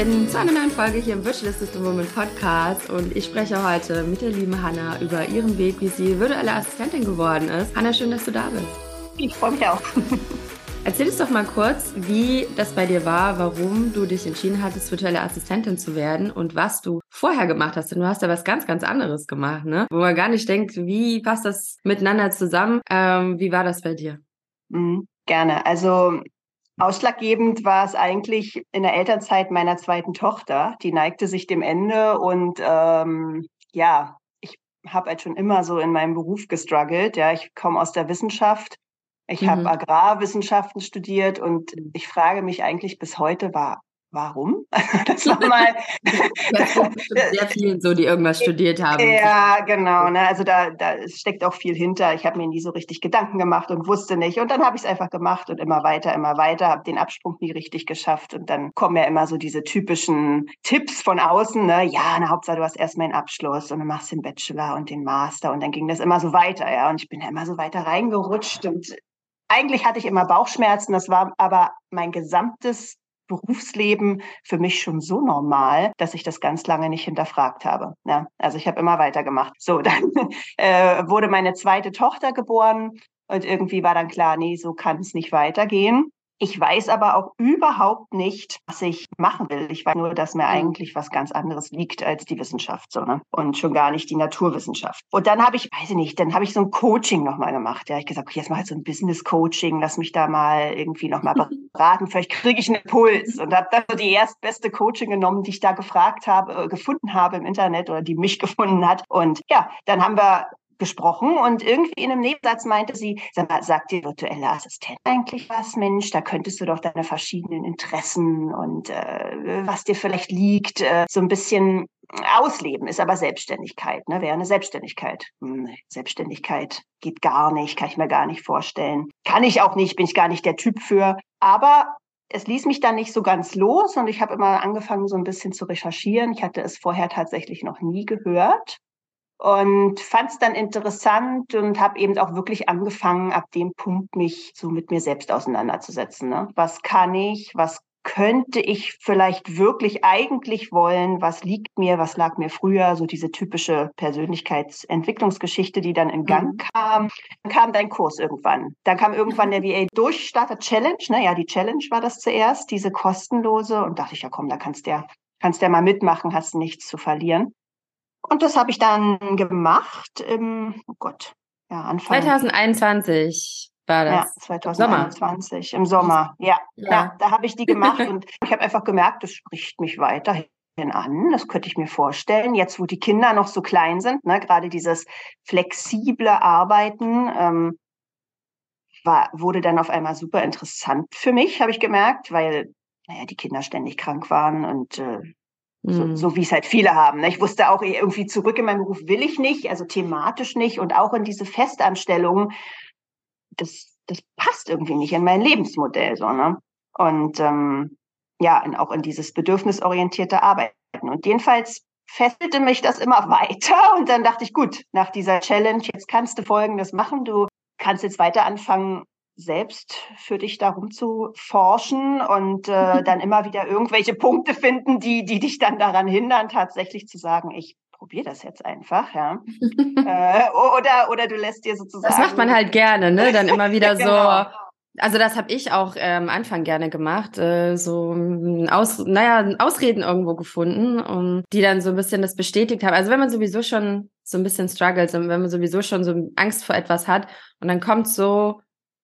in zu einer neuen Folge hier im Virtual Assistant Woman Podcast und ich spreche heute mit der lieben Hanna über ihren Weg, wie sie virtuelle Assistentin geworden ist. Hanna, schön, dass du da bist. Ich freue mich auch. Erzähl uns doch mal kurz, wie das bei dir war, warum du dich entschieden hattest, virtuelle Assistentin zu werden und was du vorher gemacht hast. Denn du hast ja was ganz, ganz anderes gemacht, ne? Wo man gar nicht denkt, wie passt das miteinander zusammen? Ähm, wie war das bei dir? Mhm, gerne. Also Ausschlaggebend war es eigentlich in der Elternzeit meiner zweiten Tochter. Die neigte sich dem Ende und ähm, ja, ich habe halt schon immer so in meinem Beruf gestruggelt. Ja, ich komme aus der Wissenschaft. Ich mhm. habe Agrarwissenschaften studiert und ich frage mich eigentlich bis heute, war warum? Das war mal das sehr vielen so, die irgendwas studiert haben. Ja, genau. Ne? Also da, da steckt auch viel hinter. Ich habe mir nie so richtig Gedanken gemacht und wusste nicht. Und dann habe ich es einfach gemacht und immer weiter, immer weiter, habe den Absprung nie richtig geschafft. Und dann kommen ja immer so diese typischen Tipps von außen. Ne? Ja, na Hauptsache, du hast erstmal einen Abschluss und dann machst den Bachelor und den Master. Und dann ging das immer so weiter, ja. Und ich bin ja immer so weiter reingerutscht und eigentlich hatte ich immer Bauchschmerzen, das war aber mein gesamtes Berufsleben für mich schon so normal, dass ich das ganz lange nicht hinterfragt habe. Ja, also ich habe immer weitergemacht. So, dann äh, wurde meine zweite Tochter geboren und irgendwie war dann klar, nee, so kann es nicht weitergehen. Ich weiß aber auch überhaupt nicht, was ich machen will. Ich weiß nur, dass mir eigentlich was ganz anderes liegt als die Wissenschaft, so, ne? Und schon gar nicht die Naturwissenschaft. Und dann habe ich, weiß ich nicht, dann habe ich so ein Coaching nochmal gemacht. Ja, ich gesagt, okay, jetzt mache ich so ein Business-Coaching, lass mich da mal irgendwie nochmal beraten, vielleicht kriege ich einen Impuls. Und habe dann so die erstbeste Coaching genommen, die ich da gefragt habe, äh, gefunden habe im Internet oder die mich gefunden hat. Und ja, dann haben wir gesprochen und irgendwie in einem Nebensatz meinte sie, sag mal, sagt dir virtuelle Assistent eigentlich was, Mensch, da könntest du doch deine verschiedenen Interessen und äh, was dir vielleicht liegt, äh, so ein bisschen ausleben, ist aber Selbstständigkeit, ne? wäre eine Selbstständigkeit. Hm, Selbstständigkeit geht gar nicht, kann ich mir gar nicht vorstellen. Kann ich auch nicht, bin ich gar nicht der Typ für. Aber es ließ mich dann nicht so ganz los und ich habe immer angefangen, so ein bisschen zu recherchieren. Ich hatte es vorher tatsächlich noch nie gehört und fand es dann interessant und habe eben auch wirklich angefangen, ab dem Punkt mich so mit mir selbst auseinanderzusetzen. Ne? Was kann ich? Was könnte ich vielleicht wirklich eigentlich wollen? Was liegt mir? Was lag mir früher? So diese typische Persönlichkeitsentwicklungsgeschichte, die dann in Gang mhm. kam. Dann kam dein Kurs irgendwann. Dann kam irgendwann der VA Durchstarter Challenge. Ne? Ja, die Challenge war das zuerst, diese kostenlose. Und dachte ich, ja komm, da kannst du ja, kannst ja mal mitmachen, hast nichts zu verlieren. Und das habe ich dann gemacht im, oh Gott, ja, Anfang. 2021 war das. Ja, 2021 Sommer. im Sommer. Ja, ja. ja da habe ich die gemacht und ich habe einfach gemerkt, das spricht mich weiterhin an. Das könnte ich mir vorstellen. Jetzt, wo die Kinder noch so klein sind, ne, gerade dieses flexible Arbeiten, ähm, war, wurde dann auf einmal super interessant für mich, habe ich gemerkt, weil naja, die Kinder ständig krank waren und äh, so, mhm. so wie es halt viele haben. Ne? Ich wusste auch irgendwie zurück in meinen Beruf will ich nicht, also thematisch nicht und auch in diese Festanstellung, das, das passt irgendwie nicht in mein Lebensmodell so. Ne? Und ähm, ja, und auch in dieses bedürfnisorientierte Arbeiten. Und jedenfalls fesselte mich das immer weiter und dann dachte ich, gut, nach dieser Challenge, jetzt kannst du Folgendes machen, du kannst jetzt weiter anfangen, selbst für dich darum zu forschen und äh, dann immer wieder irgendwelche Punkte finden, die, die dich dann daran hindern, tatsächlich zu sagen, ich probiere das jetzt einfach, ja. äh, oder, oder du lässt dir sozusagen. Das macht man halt gerne, ne? Dann immer wieder genau. so. Also das habe ich auch äh, am Anfang gerne gemacht, äh, so aus, naja, Ausreden irgendwo gefunden, um, die dann so ein bisschen das bestätigt haben. Also wenn man sowieso schon so ein bisschen struggles und wenn man sowieso schon so Angst vor etwas hat und dann kommt so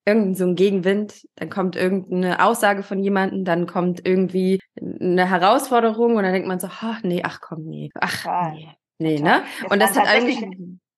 irgendein so ein Gegenwind, dann kommt irgendeine Aussage von jemandem, dann kommt irgendwie eine Herausforderung und dann denkt man so, ach nee, ach komm, nee, ach nee, nee, ne? Und das hat eigentlich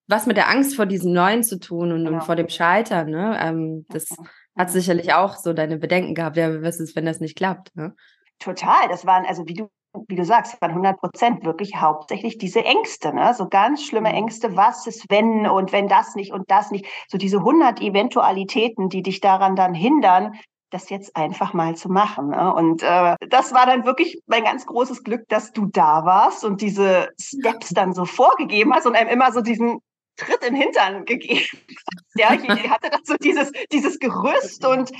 was mit der Angst vor diesem Neuen zu tun und, genau. und vor dem Scheitern, ne? Ähm, das hat sicherlich auch so deine Bedenken gehabt. Ja, was ist, wenn das nicht klappt, ne? Total, das waren, also wie du wie du sagst, waren 100 Prozent wirklich hauptsächlich diese Ängste, ne? so ganz schlimme mhm. Ängste, was ist wenn und wenn das nicht und das nicht, so diese 100 Eventualitäten, die dich daran dann hindern, das jetzt einfach mal zu machen. Ne? Und äh, das war dann wirklich mein ganz großes Glück, dass du da warst und diese Steps dann so vorgegeben hast und einem immer so diesen Tritt in den Hintern gegeben hast. Ja, ich hatte dann so dieses, dieses Gerüst und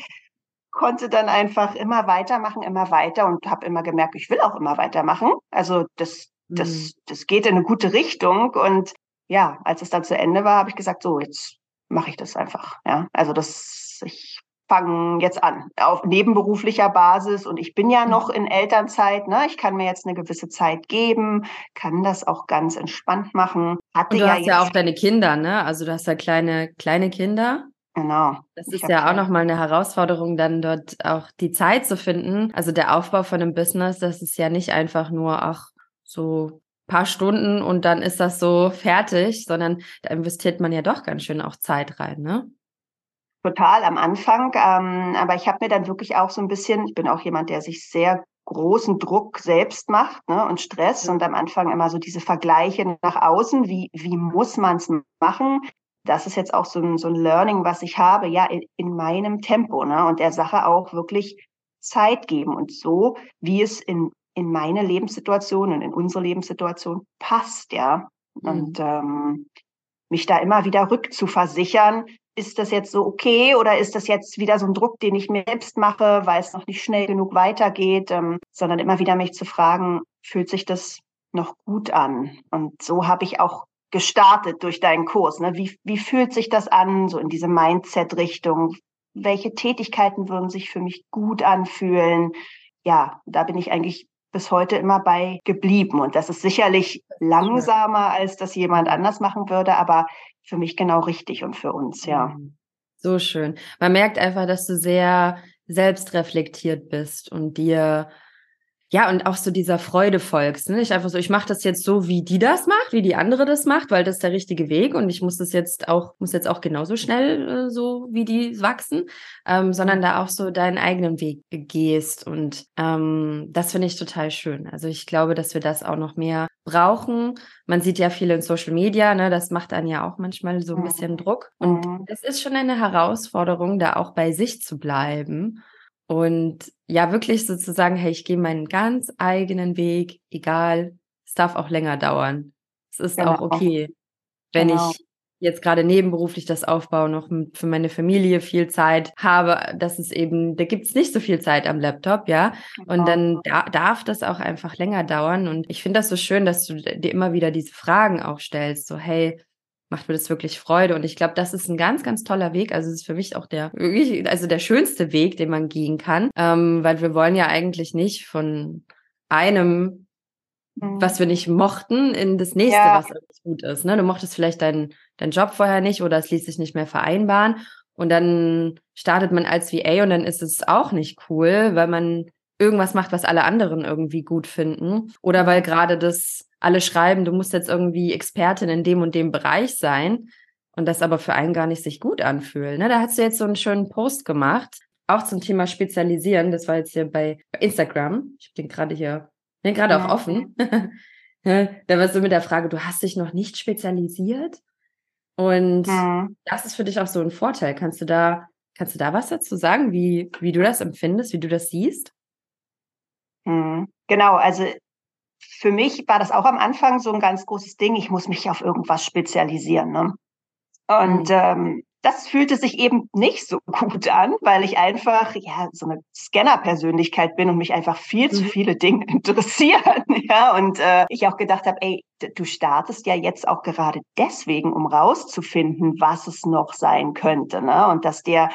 konnte dann einfach immer weitermachen, immer weiter und habe immer gemerkt, ich will auch immer weitermachen. Also das, das, mhm. das geht in eine gute Richtung. Und ja, als es dann zu Ende war, habe ich gesagt, so, jetzt mache ich das einfach. Ja, also das, ich fange jetzt an auf nebenberuflicher Basis und ich bin ja mhm. noch in Elternzeit. Ne? Ich kann mir jetzt eine gewisse Zeit geben, kann das auch ganz entspannt machen. Hatte und du ja hast ja auch deine Kinder, ne? Also du hast ja kleine kleine Kinder. Genau. Das ist ja auch nochmal eine Herausforderung, dann dort auch die Zeit zu finden. Also der Aufbau von einem Business, das ist ja nicht einfach nur, ach, so paar Stunden und dann ist das so fertig, sondern da investiert man ja doch ganz schön auch Zeit rein, ne? Total am Anfang. Ähm, aber ich habe mir dann wirklich auch so ein bisschen, ich bin auch jemand, der sich sehr großen Druck selbst macht ne, und Stress und am Anfang immer so diese Vergleiche nach außen, wie, wie muss man es machen? Das ist jetzt auch so ein, so ein Learning, was ich habe, ja, in, in meinem Tempo, ne? Und der Sache auch wirklich Zeit geben und so, wie es in, in meine Lebenssituation und in unsere Lebenssituation passt, ja. Mhm. Und ähm, mich da immer wieder rückzuversichern, ist das jetzt so okay oder ist das jetzt wieder so ein Druck, den ich mir selbst mache, weil es noch nicht schnell genug weitergeht, ähm, sondern immer wieder mich zu fragen, fühlt sich das noch gut an? Und so habe ich auch gestartet durch deinen Kurs? Ne? Wie, wie fühlt sich das an, so in diese Mindset-Richtung? Welche Tätigkeiten würden sich für mich gut anfühlen? Ja, da bin ich eigentlich bis heute immer bei geblieben. Und das ist sicherlich langsamer, als das jemand anders machen würde, aber für mich genau richtig und für uns, ja. Mhm. So schön. Man merkt einfach, dass du sehr selbstreflektiert bist und dir ja, und auch so dieser Freude folgst. Ne? Ich einfach so, ich mache das jetzt so, wie die das macht, wie die andere das macht, weil das ist der richtige Weg und ich muss das jetzt auch, muss jetzt auch genauso schnell äh, so wie die wachsen, ähm, sondern da auch so deinen eigenen Weg gehst. Und ähm, das finde ich total schön. Also ich glaube, dass wir das auch noch mehr brauchen. Man sieht ja viel in Social Media, ne? Das macht dann ja auch manchmal so ein bisschen Druck. Und es ist schon eine Herausforderung, da auch bei sich zu bleiben und ja, wirklich sozusagen, hey, ich gehe meinen ganz eigenen Weg, egal, es darf auch länger dauern. Es ist genau. auch okay, wenn genau. ich jetzt gerade nebenberuflich das aufbaue, noch für meine Familie viel Zeit habe, das ist eben, da gibt's nicht so viel Zeit am Laptop, ja. Genau. Und dann da, darf das auch einfach länger dauern. Und ich finde das so schön, dass du dir immer wieder diese Fragen auch stellst, so, hey, macht mir das wirklich Freude. Und ich glaube, das ist ein ganz, ganz toller Weg. Also es ist für mich auch der, also der schönste Weg, den man gehen kann. Ähm, weil wir wollen ja eigentlich nicht von einem, mhm. was wir nicht mochten, in das nächste, ja. was gut ist. Ne? Du mochtest vielleicht deinen, deinen Job vorher nicht oder es ließ sich nicht mehr vereinbaren. Und dann startet man als VA und dann ist es auch nicht cool, weil man irgendwas macht, was alle anderen irgendwie gut finden. Oder weil gerade das alle schreiben, du musst jetzt irgendwie Expertin in dem und dem Bereich sein und das aber für einen gar nicht sich gut anfühlen. Ne? Da hast du jetzt so einen schönen Post gemacht, auch zum Thema Spezialisieren. Das war jetzt hier bei Instagram. Ich bin gerade hier, bin gerade ja. auch offen. da warst du mit der Frage, du hast dich noch nicht spezialisiert. Und ja. das ist für dich auch so ein Vorteil. Kannst du da, kannst du da was dazu sagen, wie, wie du das empfindest, wie du das siehst? Mhm. Genau, also für mich war das auch am Anfang so ein ganz großes Ding. Ich muss mich auf irgendwas spezialisieren. Ne? Und mhm. ähm, das fühlte sich eben nicht so gut an, weil ich einfach ja so eine Scanner-Persönlichkeit bin und mich einfach viel zu mhm. viele Dinge interessieren. Ja, und äh, ich auch gedacht habe, ey, du startest ja jetzt auch gerade deswegen, um rauszufinden, was es noch sein könnte. Ne? Und dass der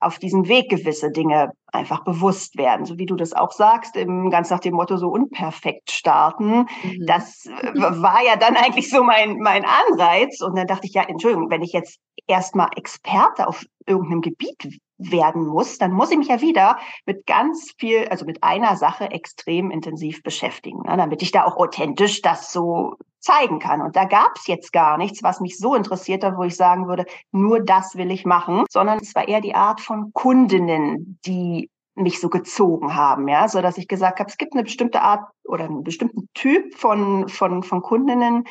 auf diesem Weg gewisse Dinge einfach bewusst werden, so wie du das auch sagst, im, ganz nach dem Motto so unperfekt starten. Mhm. Das äh, war ja dann eigentlich so mein, mein Anreiz. Und dann dachte ich, ja, Entschuldigung, wenn ich jetzt erstmal Experte auf irgendeinem Gebiet werden muss, dann muss ich mich ja wieder mit ganz viel, also mit einer Sache extrem intensiv beschäftigen, ne, damit ich da auch authentisch das so zeigen kann. Und da gab es jetzt gar nichts, was mich so interessiert hat, wo ich sagen würde, nur das will ich machen, sondern es war eher die Art von Kundinnen, die mich so gezogen haben, ja, so dass ich gesagt habe, es gibt eine bestimmte Art oder einen bestimmten Typ von von von Kundinnen,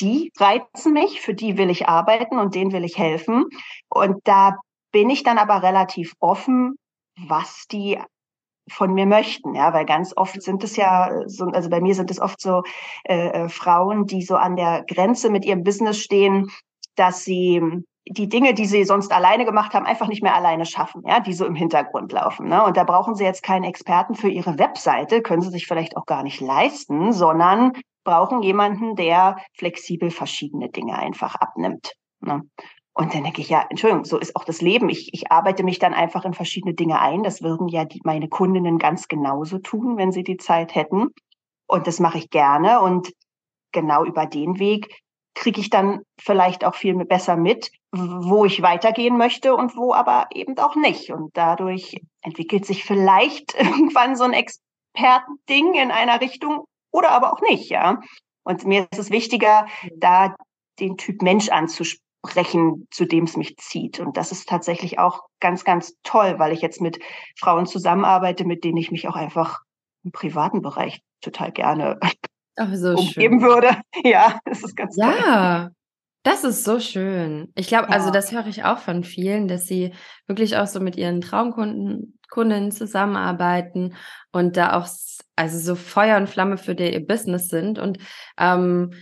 die reizen mich, für die will ich arbeiten und denen will ich helfen. Und da bin ich dann aber relativ offen, was die von mir möchten, ja, weil ganz oft sind es ja so, also bei mir sind es oft so äh, äh, Frauen, die so an der Grenze mit ihrem Business stehen, dass sie die Dinge, die sie sonst alleine gemacht haben, einfach nicht mehr alleine schaffen, ja, die so im Hintergrund laufen. Ne? Und da brauchen sie jetzt keinen Experten für ihre Webseite, können sie sich vielleicht auch gar nicht leisten, sondern brauchen jemanden, der flexibel verschiedene Dinge einfach abnimmt. Ne? Und dann denke ich, ja, Entschuldigung, so ist auch das Leben. Ich, ich arbeite mich dann einfach in verschiedene Dinge ein. Das würden ja die, meine Kundinnen ganz genauso tun, wenn sie die Zeit hätten. Und das mache ich gerne. Und genau über den Weg kriege ich dann vielleicht auch viel besser mit, wo ich weitergehen möchte und wo aber eben auch nicht. Und dadurch entwickelt sich vielleicht irgendwann so ein Expertending in einer Richtung oder aber auch nicht, ja. Und mir ist es wichtiger, da den Typ Mensch anzusprechen, zu dem es mich zieht. Und das ist tatsächlich auch ganz, ganz toll, weil ich jetzt mit Frauen zusammenarbeite, mit denen ich mich auch einfach im privaten Bereich total gerne Ach, so umgeben schön. würde. Ja, das ist ganz ja. toll. Ja, das ist so schön. Ich glaube, also ja. also das höre ich auch von vielen, dass sie wirklich auch so mit ihren Traumkunden Kunden zusammenarbeiten und da auch also so Feuer und Flamme für ihr Business sind. Und ähm,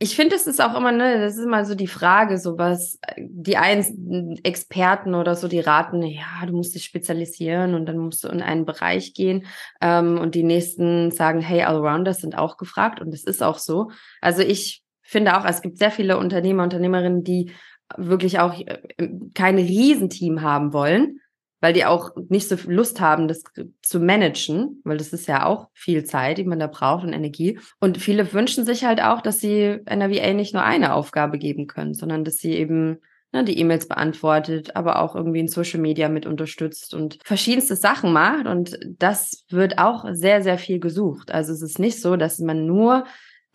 ich finde, es ist auch immer, ne, das ist immer so die Frage, so was die einen Experten oder so, die raten, ja, du musst dich spezialisieren und dann musst du in einen Bereich gehen. Ähm, und die nächsten sagen, hey, Allrounders sind auch gefragt und es ist auch so. Also ich finde auch, es gibt sehr viele Unternehmer, Unternehmerinnen, die wirklich auch äh, kein Riesenteam haben wollen, weil die auch nicht so Lust haben, das zu managen, weil das ist ja auch viel Zeit, die man da braucht und Energie. Und viele wünschen sich halt auch, dass sie einer VA nicht nur eine Aufgabe geben können, sondern dass sie eben ne, die E-Mails beantwortet, aber auch irgendwie in Social Media mit unterstützt und verschiedenste Sachen macht. Und das wird auch sehr, sehr viel gesucht. Also es ist nicht so, dass man nur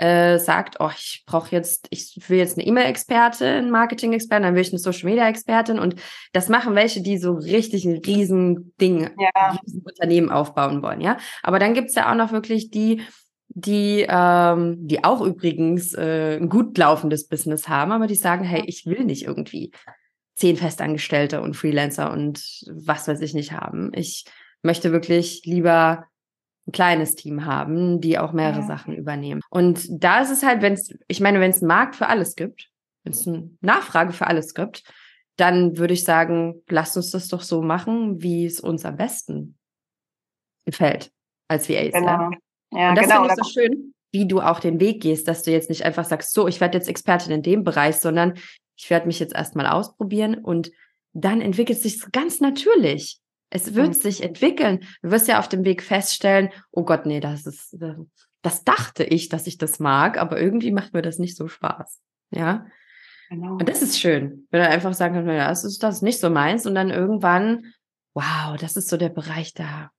äh, sagt, oh, ich brauche jetzt, ich will jetzt eine E-Mail-Expertin, Marketing-Expertin, dann will ich eine Social-Media-Expertin und das machen welche, die so richtig ein riesen Ding, ja. riesen Unternehmen aufbauen wollen, ja. Aber dann gibt's ja auch noch wirklich die, die, ähm, die auch übrigens äh, ein gut laufendes Business haben, aber die sagen, hey, ich will nicht irgendwie zehn Festangestellte und Freelancer und was weiß ich nicht haben. Ich möchte wirklich lieber ein kleines Team haben, die auch mehrere ja. Sachen übernehmen. Und da ist es halt, wenn es, ich meine, wenn es einen Markt für alles gibt, wenn es eine Nachfrage für alles gibt, dann würde ich sagen, lasst uns das doch so machen, wie es uns am besten gefällt als VAs. Genau. Ja? Ja, und das genau. finde ich so schön, wie du auch den Weg gehst, dass du jetzt nicht einfach sagst, so, ich werde jetzt Expertin in dem Bereich, sondern ich werde mich jetzt erstmal ausprobieren und dann entwickelt es sich ganz natürlich. Es wird mhm. sich entwickeln. Du wirst ja auf dem Weg feststellen, oh Gott, nee, das ist, das dachte ich, dass ich das mag, aber irgendwie macht mir das nicht so Spaß. Ja. Genau. Und das ist schön, wenn du einfach sagen kannst, das ist das nicht so meins und dann irgendwann, wow, das ist so der Bereich da.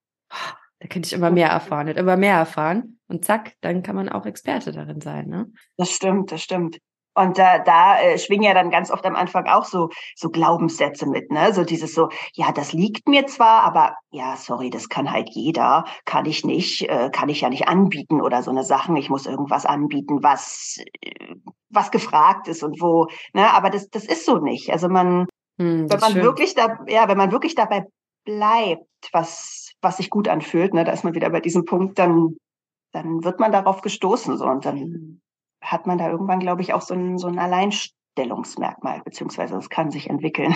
Da könnte ich immer mehr erfahren, immer mehr erfahren. Und zack, dann kann man auch Experte darin sein. Ne? Das stimmt, das stimmt. Und da, da äh, schwingen ja dann ganz oft am Anfang auch so, so Glaubenssätze mit, ne? So dieses so, ja, das liegt mir zwar, aber ja, sorry, das kann halt jeder, kann ich nicht, äh, kann ich ja nicht anbieten oder so eine Sachen. Ich muss irgendwas anbieten, was, äh, was gefragt ist und wo, ne? Aber das, das ist so nicht. Also man, hm, wenn man schön. wirklich da, ja, wenn man wirklich dabei bleibt, was, was sich gut anfühlt, ne, da ist man wieder bei diesem Punkt, dann, dann wird man darauf gestoßen, so, und dann, hat man da irgendwann, glaube ich, auch so ein, so ein Alleinstellungsmerkmal, beziehungsweise es kann sich entwickeln.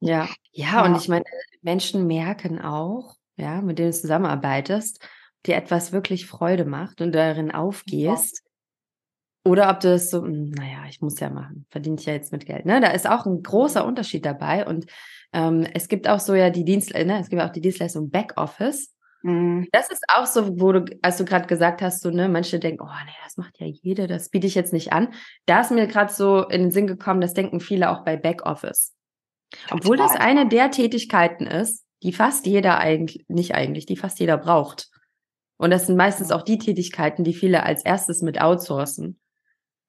Ja. ja, ja, und ich meine, Menschen merken auch, ja, mit denen du zusammenarbeitest, dir etwas wirklich Freude macht und darin aufgehst. Ja. Oder ob du es so, hm, naja, ich muss ja machen, verdiene ich ja jetzt mit Geld. Ne? Da ist auch ein großer Unterschied dabei. Und ähm, es gibt auch so ja die Dienstleistung, ne? es gibt auch die Dienstleistung Backoffice. Mhm. Das ist auch so, wo du, als du gerade gesagt hast, so, ne, manche denken, oh nee, das macht ja jeder, das biete ich jetzt nicht an. Da ist mir gerade so in den Sinn gekommen, das denken viele auch bei Backoffice. Obwohl das eine der Tätigkeiten ist, die fast jeder eigentlich, nicht eigentlich, die fast jeder braucht. Und das sind meistens auch die Tätigkeiten, die viele als erstes mit outsourcen.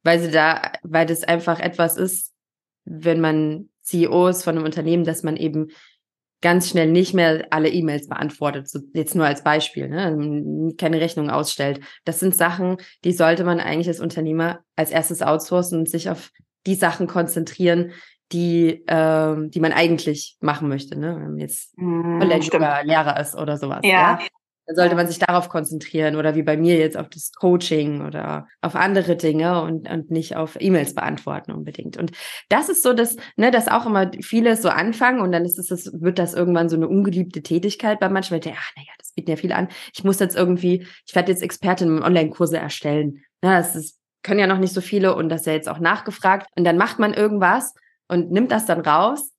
Weil sie da, weil das einfach etwas ist, wenn man CEO ist von einem Unternehmen, dass man eben ganz schnell nicht mehr alle E-Mails beantwortet, so jetzt nur als Beispiel, ne? keine Rechnung ausstellt. Das sind Sachen, die sollte man eigentlich als Unternehmer als erstes outsourcen und sich auf die Sachen konzentrieren, die, ähm, die man eigentlich machen möchte, ne? Wenn man jetzt oder Lehrer ist oder sowas. Ja. ja? Dann sollte man sich darauf konzentrieren oder wie bei mir jetzt auf das Coaching oder auf andere Dinge und, und nicht auf E-Mails beantworten unbedingt. Und das ist so, dass, ne, dass auch immer viele so anfangen und dann ist es, das, wird das irgendwann so eine ungeliebte Tätigkeit bei manchen, weil die, ach, naja, das bieten ja viele an. Ich muss jetzt irgendwie, ich werde jetzt Expertin im Online-Kurse erstellen. Na, das ist, können ja noch nicht so viele und das ist ja jetzt auch nachgefragt. Und dann macht man irgendwas und nimmt das dann raus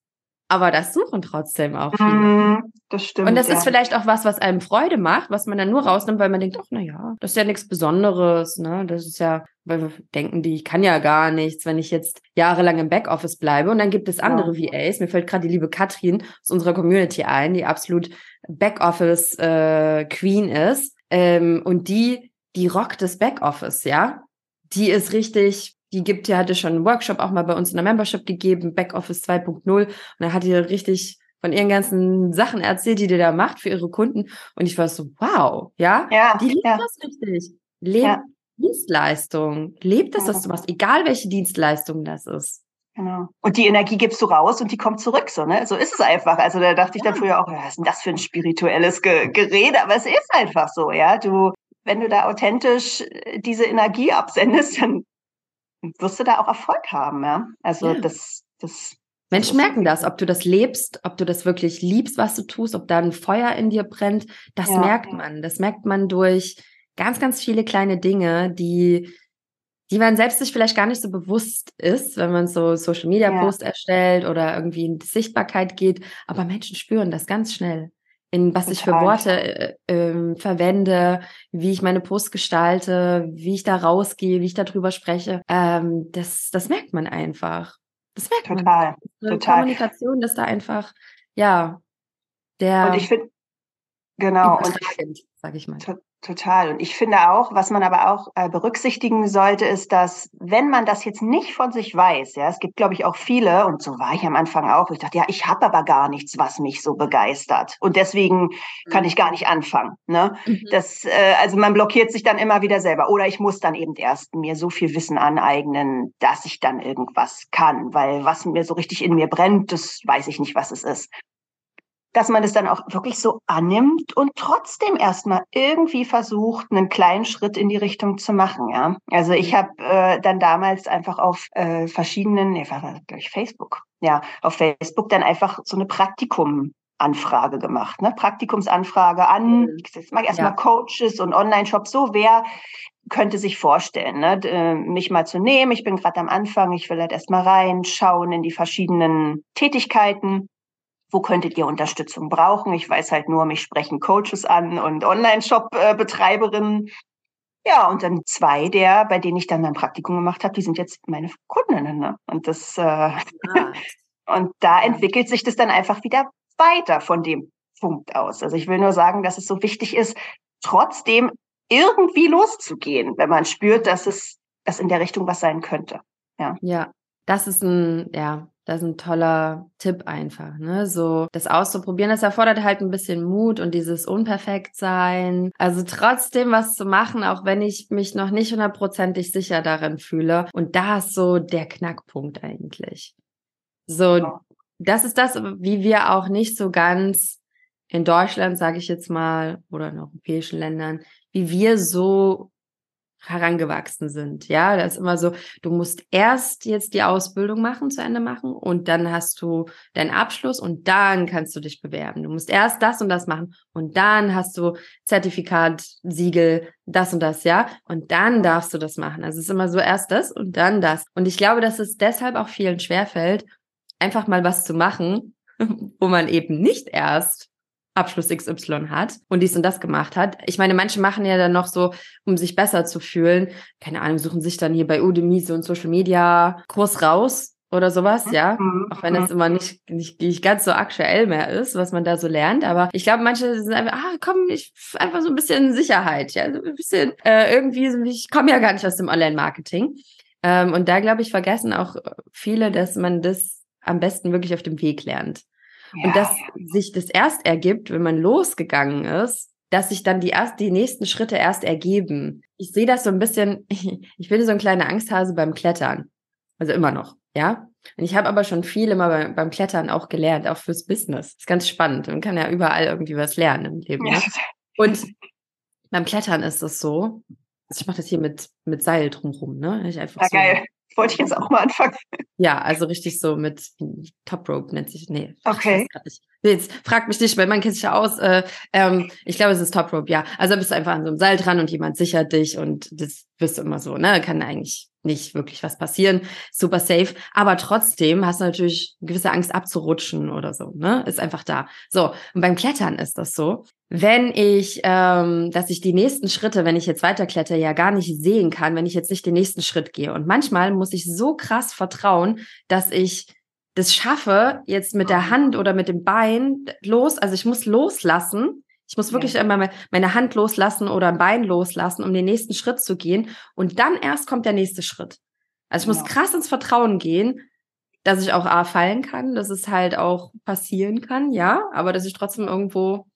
aber das suchen trotzdem auch viele. Mm, das stimmt. Und das ja. ist vielleicht auch was, was einem Freude macht, was man dann nur rausnimmt, weil man denkt, ach, na ja, das ist ja nichts Besonderes, ne? Das ist ja, weil wir denken, die ich kann ja gar nichts, wenn ich jetzt jahrelang im Backoffice bleibe. Und dann gibt es andere ja. VAs. Mir fällt gerade die liebe Katrin aus unserer Community ein, die absolut Backoffice äh, Queen ist. Ähm, und die, die rockt das Backoffice, ja. Die ist richtig die gibt, die hatte schon einen Workshop auch mal bei uns in der Membership gegeben, Backoffice 2.0. Und da hat die richtig von ihren ganzen Sachen erzählt, die die da macht für ihre Kunden. Und ich war so, wow, ja, ja die liebt ja. das richtig. Lebt ja. Dienstleistung. Lebt das, was du machst, egal welche Dienstleistung das ist. Genau. Und die Energie gibst du raus und die kommt zurück, so, ne? So ist es einfach. Also da dachte ich dann früher auch, was ist denn das für ein spirituelles Ge Gerede? Aber es ist einfach so, ja. Du, wenn du da authentisch äh, diese Energie absendest, dann wirst du da auch Erfolg haben, ja. Also ja. das, das. Menschen merken das, ob du das lebst, ob du das wirklich liebst, was du tust, ob da ein Feuer in dir brennt, das ja. merkt man. Das merkt man durch ganz, ganz viele kleine Dinge, die, die man selbst sich vielleicht gar nicht so bewusst ist, wenn man so Social Media Post ja. erstellt oder irgendwie in die Sichtbarkeit geht. Aber Menschen spüren das ganz schnell in was Total. ich für Worte äh, äh, verwende, wie ich meine Post gestalte, wie ich da rausgehe, wie ich darüber spreche. Ähm, das, das merkt man einfach. Das merkt Total. man. Total. Kommunikation ist da einfach, ja, der. Und ich finde, genau. Und ich, sag ich mal. Total. Und ich finde auch, was man aber auch äh, berücksichtigen sollte, ist, dass wenn man das jetzt nicht von sich weiß, ja, es gibt, glaube ich, auch viele, und so war ich am Anfang auch, wo ich dachte, ja, ich habe aber gar nichts, was mich so begeistert. Und deswegen kann ich gar nicht anfangen. Ne? Mhm. Das, äh, also man blockiert sich dann immer wieder selber. Oder ich muss dann eben erst mir so viel Wissen aneignen, dass ich dann irgendwas kann. Weil was mir so richtig in mir brennt, das weiß ich nicht, was es ist dass man es dann auch wirklich so annimmt und trotzdem erstmal irgendwie versucht, einen kleinen Schritt in die Richtung zu machen. Ja, also ich habe äh, dann damals einfach auf äh, verschiedenen, nee, war durch Facebook, ja, auf Facebook dann einfach so eine Praktikum Anfrage gemacht, ne? Praktikumsanfrage an, ich erstmal ja. Coaches und Online-Shops, so wer könnte sich vorstellen, ne? Äh, mich mal zu nehmen. Ich bin gerade am Anfang, ich will halt erstmal reinschauen in die verschiedenen Tätigkeiten wo könntet ihr Unterstützung brauchen? Ich weiß halt nur, mich sprechen Coaches an und Online-Shop-Betreiberinnen. Ja, und dann zwei der, bei denen ich dann mein Praktikum gemacht habe, die sind jetzt meine Kundinnen. Ne? Und das äh, ah. und da entwickelt sich das dann einfach wieder weiter von dem Punkt aus. Also ich will nur sagen, dass es so wichtig ist, trotzdem irgendwie loszugehen, wenn man spürt, dass es dass in der Richtung was sein könnte. Ja. Ja, das ist ein, ja, das ist ein toller Tipp einfach, ne? So, das auszuprobieren, das erfordert halt ein bisschen Mut und dieses Unperfektsein. Also trotzdem was zu machen, auch wenn ich mich noch nicht hundertprozentig sicher darin fühle. Und da ist so der Knackpunkt eigentlich. So, das ist das, wie wir auch nicht so ganz in Deutschland, sage ich jetzt mal, oder in europäischen Ländern, wie wir so herangewachsen sind. Ja, da ist immer so, du musst erst jetzt die Ausbildung machen, zu Ende machen und dann hast du deinen Abschluss und dann kannst du dich bewerben. Du musst erst das und das machen und dann hast du Zertifikat, Siegel, das und das, ja, und dann darfst du das machen. Also es ist immer so erst das und dann das. Und ich glaube, dass es deshalb auch vielen schwerfällt, einfach mal was zu machen, wo man eben nicht erst Abschluss XY hat und dies und das gemacht hat. Ich meine, manche machen ja dann noch so, um sich besser zu fühlen, keine Ahnung, suchen sich dann hier bei Udemy so einen Social Media Kurs raus oder sowas, ja. Mhm. Auch wenn das mhm. immer nicht, nicht, nicht ganz so aktuell mehr ist, was man da so lernt. Aber ich glaube, manche sind einfach, ah, komm, ich einfach so ein bisschen Sicherheit, ja, so ein bisschen äh, irgendwie, ich komme ja gar nicht aus dem Online-Marketing. Ähm, und da, glaube ich, vergessen auch viele, dass man das am besten wirklich auf dem Weg lernt. Ja. Und dass sich das erst ergibt, wenn man losgegangen ist, dass sich dann die erst die nächsten Schritte erst ergeben. Ich sehe das so ein bisschen, ich bin so ein kleiner Angsthase beim Klettern. Also immer noch, ja. Und ich habe aber schon viel immer beim, beim, Klettern auch gelernt, auch fürs Business. ist ganz spannend. Man kann ja überall irgendwie was lernen im Leben. Ja. Ne? Und beim Klettern ist es so, also ich mache das hier mit, mit Seil drumherum, ne? Ich einfach ja, so, geil. Wollte ich jetzt auch mal anfangen. Ja, also richtig so mit Top Rope nennt sich. Nee. Okay. Jetzt frag mich nicht, weil man kennt sich ja aus. Äh, ähm, ich glaube, es ist Top Rope, ja. Also bist du einfach an so einem Seil dran und jemand sichert dich und das wirst du immer so, ne? Kann eigentlich nicht wirklich was passieren. Super safe. Aber trotzdem hast du natürlich gewisse Angst abzurutschen oder so, ne? Ist einfach da. So. Und beim Klettern ist das so. Wenn ich, ähm, dass ich die nächsten Schritte, wenn ich jetzt weiterkletter, ja gar nicht sehen kann, wenn ich jetzt nicht den nächsten Schritt gehe. Und manchmal muss ich so krass vertrauen, dass ich das schaffe, jetzt mit der Hand oder mit dem Bein los, also ich muss loslassen. Ich muss wirklich ja. einmal meine Hand loslassen oder ein Bein loslassen, um den nächsten Schritt zu gehen. Und dann erst kommt der nächste Schritt. Also ich muss genau. krass ins Vertrauen gehen, dass ich auch A fallen kann, dass es halt auch passieren kann, ja, aber dass ich trotzdem irgendwo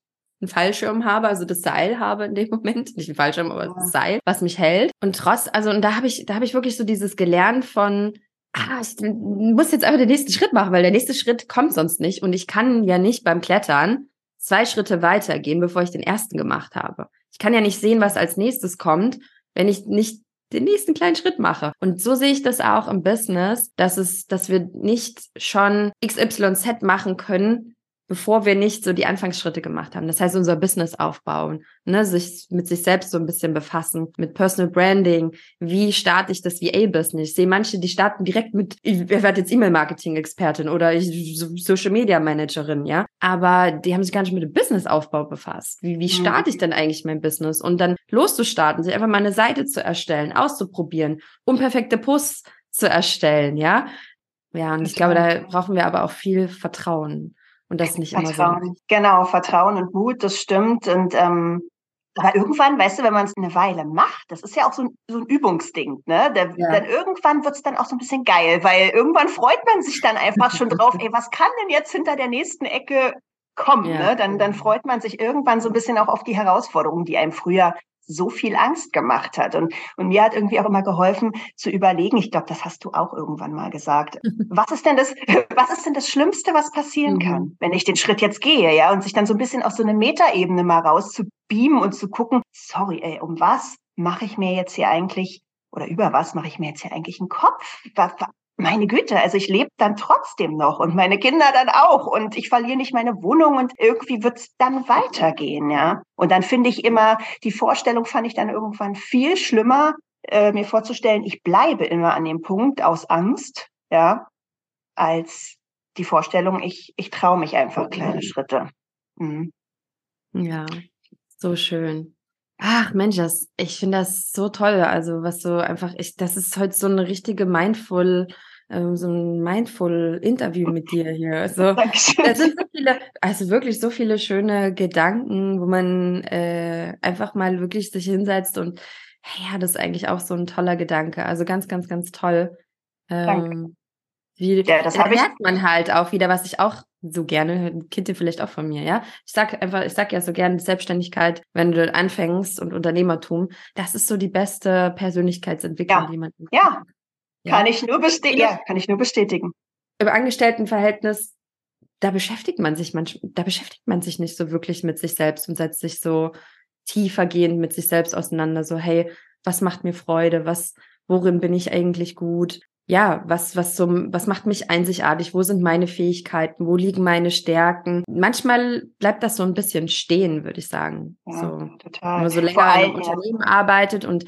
einen Fallschirm habe, also das Seil habe in dem Moment, nicht ein Fallschirm, aber das Seil, was mich hält. Und trotz, also und da habe ich, da habe ich wirklich so dieses gelernt von, ah, ich muss jetzt einfach den nächsten Schritt machen, weil der nächste Schritt kommt sonst nicht. Und ich kann ja nicht beim Klettern zwei Schritte weitergehen, bevor ich den ersten gemacht habe. Ich kann ja nicht sehen, was als nächstes kommt, wenn ich nicht den nächsten kleinen Schritt mache. Und so sehe ich das auch im Business, dass es, dass wir nicht schon XYZ machen können, bevor wir nicht so die Anfangsschritte gemacht haben. Das heißt, unser Business aufbauen, ne, sich mit sich selbst so ein bisschen befassen, mit Personal Branding. Wie starte ich das VA-Business? Ich sehe manche, die starten direkt mit, ich werde jetzt E-Mail-Marketing-Expertin oder ich, Social Media Managerin, ja. Aber die haben sich gar nicht mit dem Businessaufbau befasst. Wie, wie starte ich denn eigentlich mein Business? Und dann loszustarten, sich einfach mal eine Seite zu erstellen, auszuprobieren, unperfekte Posts zu erstellen, ja. Ja, und ich glaube, da brauchen wir aber auch viel Vertrauen. Und das nicht Vertrauen. immer so. Genau, Vertrauen und Mut, das stimmt. Und ähm, aber irgendwann, weißt du, wenn man es eine Weile macht, das ist ja auch so ein, so ein Übungsding, ne? Der, ja. Dann irgendwann wird es dann auch so ein bisschen geil, weil irgendwann freut man sich dann einfach schon drauf, ey, was kann denn jetzt hinter der nächsten Ecke kommen? Ja. Ne? Dann, dann freut man sich irgendwann so ein bisschen auch auf die Herausforderungen, die einem früher so viel Angst gemacht hat. Und, und mir hat irgendwie auch immer geholfen zu überlegen, ich glaube, das hast du auch irgendwann mal gesagt, was ist denn das, was ist denn das Schlimmste, was passieren mhm. kann, wenn ich den Schritt jetzt gehe, ja, und sich dann so ein bisschen auf so eine Metaebene mal rauszubeamen und zu gucken, sorry, ey, um was mache ich mir jetzt hier eigentlich oder über was mache ich mir jetzt hier eigentlich einen Kopf? Meine Güte, also ich lebe dann trotzdem noch und meine Kinder dann auch und ich verliere nicht meine Wohnung und irgendwie wird's dann weitergehen, ja. Und dann finde ich immer, die Vorstellung fand ich dann irgendwann viel schlimmer, äh, mir vorzustellen, ich bleibe immer an dem Punkt aus Angst, ja, als die Vorstellung, ich, ich traue mich einfach kleine Schritte. Mhm. Ja, so schön. Ach Mensch, das, ich finde das so toll. Also was so einfach, ich, das ist heute so eine richtige Mindful, ähm, so ein Mindful Interview mit dir hier. Also da sind so viele, also wirklich so viele schöne Gedanken, wo man äh, einfach mal wirklich sich hinsetzt und ja, das ist eigentlich auch so ein toller Gedanke. Also ganz, ganz, ganz toll. Ähm, wie, ja, das da merkt man halt auch wieder, was ich auch so gerne, kennt ihr vielleicht auch von mir, ja. Ich sag einfach, ich sag ja so gerne Selbstständigkeit, wenn du anfängst und Unternehmertum, das ist so die beste Persönlichkeitsentwicklung, ja. die man. Ja. ja. Kann ich nur bestätigen. Ja, kann ich nur bestätigen. Im Angestelltenverhältnis, da beschäftigt man sich manchmal, da beschäftigt man sich nicht so wirklich mit sich selbst und setzt sich so tiefergehend mit sich selbst auseinander. So, hey, was macht mir Freude? Was, worin bin ich eigentlich gut? Ja, was, was so, was macht mich einzigartig? Wo sind meine Fähigkeiten? Wo liegen meine Stärken? Manchmal bleibt das so ein bisschen stehen, würde ich sagen. Ja, so, total. Wenn man so länger in einem Unternehmen arbeitet und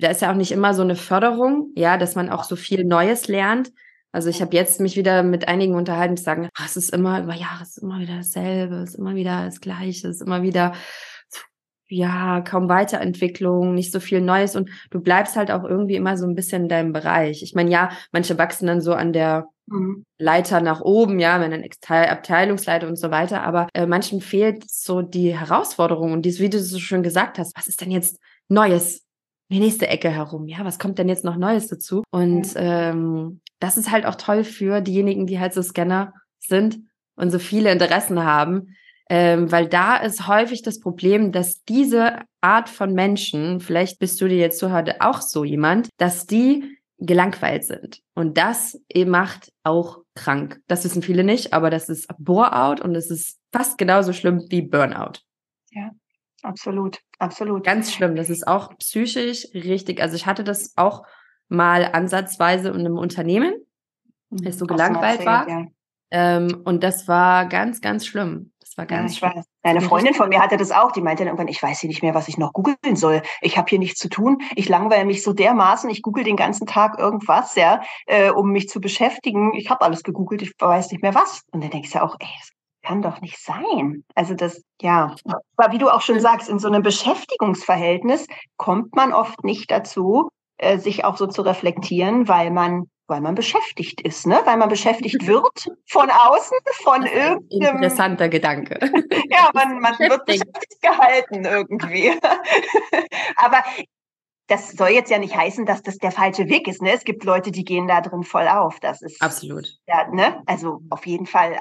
da ist ja auch nicht immer so eine Förderung, ja, dass man auch so viel Neues lernt. Also ich habe jetzt mich wieder mit einigen unterhalten, die sagen, ach, es ist immer über Jahre, es ist immer wieder dasselbe, es ist immer wieder das Gleiche, es ist immer wieder ja, kaum Weiterentwicklung, nicht so viel Neues und du bleibst halt auch irgendwie immer so ein bisschen in deinem Bereich. Ich meine, ja, manche wachsen dann so an der mhm. Leiter nach oben, ja, wenn ein Abteilungsleiter und so weiter, aber äh, manchen fehlt so die Herausforderung und dies, wie du so schön gesagt hast, was ist denn jetzt Neues? Die nächste Ecke herum, ja, was kommt denn jetzt noch Neues dazu? Und mhm. ähm, das ist halt auch toll für diejenigen, die halt so Scanner sind und so viele Interessen haben, ähm, weil da ist häufig das Problem, dass diese Art von Menschen, vielleicht bist du dir jetzt zuhört auch so jemand, dass die gelangweilt sind. Und das macht auch krank. Das wissen viele nicht, aber das ist Bore-out und es ist fast genauso schlimm wie Burnout. Ja. Absolut, absolut. Ganz schlimm. Das ist auch psychisch richtig. Also ich hatte das auch mal ansatzweise in einem Unternehmen, weil ich so gelangweilt war. Ja. Ähm, und das war ganz, ganz schlimm. War ganz ja, ich weiß. Eine Freundin von mir hatte das auch. Die meinte dann irgendwann, ich weiß hier nicht mehr, was ich noch googeln soll. Ich habe hier nichts zu tun. Ich langweile mich so dermaßen. Ich google den ganzen Tag irgendwas, ja, äh, um mich zu beschäftigen. Ich habe alles gegoogelt. Ich weiß nicht mehr was. Und dann denkst du auch, ey, das kann doch nicht sein. Also das, ja. Aber wie du auch schon sagst, in so einem Beschäftigungsverhältnis kommt man oft nicht dazu, äh, sich auch so zu reflektieren, weil man weil man beschäftigt ist, ne? Weil man beschäftigt wird von außen, von irgendeinem. Interessanter Gedanke. ja, man, man wird beschäftigt gehalten irgendwie. Aber das soll jetzt ja nicht heißen, dass das der falsche Weg ist. Ne? Es gibt Leute, die gehen da drin voll auf. Das ist absolut. Ja, ne? Also auf jeden Fall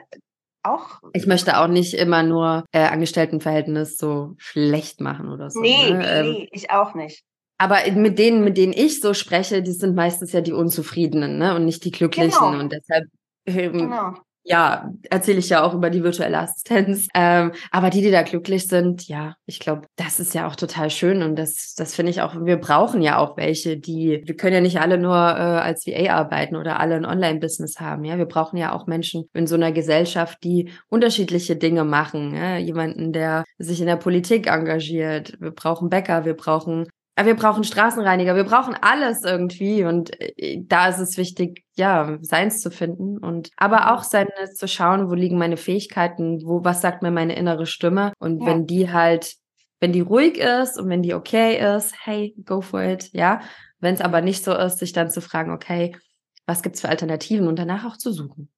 auch. Ich möchte auch nicht immer nur äh, Angestelltenverhältnis so schlecht machen oder so. Nee, ne? nee, ähm, ich auch nicht. Aber mit denen, mit denen ich so spreche, die sind meistens ja die Unzufriedenen, ne? Und nicht die Glücklichen. Genau. Und deshalb ähm, genau ja, erzähle ich ja auch über die virtuelle Assistenz. Ähm, aber die, die da glücklich sind, ja, ich glaube, das ist ja auch total schön und das, das finde ich auch, wir brauchen ja auch welche, die, wir können ja nicht alle nur äh, als VA arbeiten oder alle ein Online-Business haben. Ja, wir brauchen ja auch Menschen in so einer Gesellschaft, die unterschiedliche Dinge machen. Ja? Jemanden, der sich in der Politik engagiert. Wir brauchen Bäcker, wir brauchen wir brauchen Straßenreiniger, wir brauchen alles irgendwie und äh, da ist es wichtig, ja, seins zu finden und aber auch seines zu schauen, wo liegen meine Fähigkeiten, wo was sagt mir meine innere Stimme und ja. wenn die halt, wenn die ruhig ist und wenn die okay ist, hey, go for it, ja. Wenn es aber nicht so ist, sich dann zu fragen, okay, was gibt's für Alternativen und danach auch zu suchen.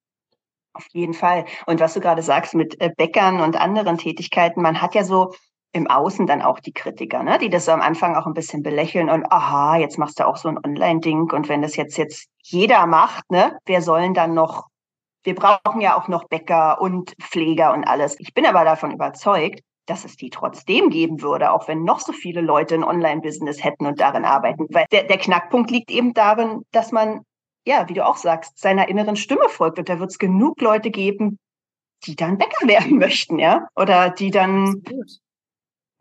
Auf jeden Fall. Und was du gerade sagst mit äh, Bäckern und anderen Tätigkeiten, man hat ja so im Außen dann auch die Kritiker, ne? die das am Anfang auch ein bisschen belächeln und aha, jetzt machst du auch so ein Online-Ding und wenn das jetzt jetzt jeder macht, ne, wer sollen dann noch? Wir brauchen ja auch noch Bäcker und Pfleger und alles. Ich bin aber davon überzeugt, dass es die trotzdem geben würde, auch wenn noch so viele Leute ein Online-Business hätten und darin arbeiten. Weil der, der Knackpunkt liegt eben darin, dass man, ja, wie du auch sagst, seiner inneren Stimme folgt. Und da wird es genug Leute geben, die dann Bäcker werden möchten, ja, oder die dann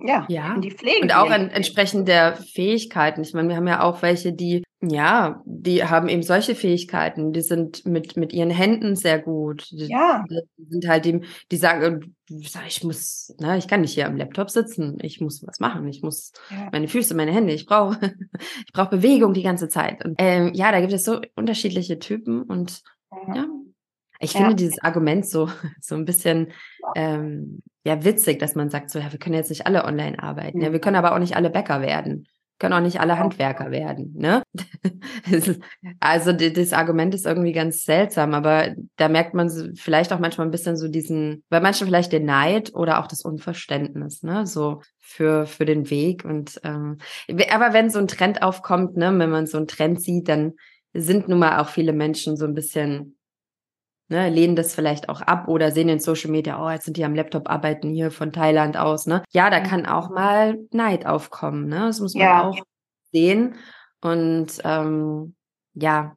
ja, ja. in die Pflege. Und auch en entsprechend der Fähigkeiten. Ich meine, wir haben ja auch welche, die, ja, die haben eben solche Fähigkeiten. Die sind mit, mit ihren Händen sehr gut. Die, ja. Die sind halt eben, die sagen, ich muss, na, ich kann nicht hier am Laptop sitzen. Ich muss was machen. Ich muss ja. meine Füße, meine Hände, ich brauche, ich brauche Bewegung die ganze Zeit. Und, ähm, ja, da gibt es so unterschiedliche Typen und, ja. ja. Ich finde dieses Argument so, so ein bisschen ähm, ja witzig, dass man sagt, so ja, wir können jetzt nicht alle online arbeiten. Mhm. Ja, wir können aber auch nicht alle Bäcker werden. Können auch nicht alle Handwerker werden, ne? also das Argument ist irgendwie ganz seltsam, aber da merkt man vielleicht auch manchmal ein bisschen so diesen, bei manchen vielleicht den Neid oder auch das Unverständnis, ne? So für für den Weg und ähm, aber wenn so ein Trend aufkommt, ne, wenn man so einen Trend sieht, dann sind nun mal auch viele Menschen so ein bisschen ne, lehnen das vielleicht auch ab oder sehen in Social Media, oh, jetzt sind die am Laptop arbeiten hier von Thailand aus, ne? Ja, da kann auch mal Neid aufkommen, ne? Das muss man ja. auch sehen. Und ähm, ja,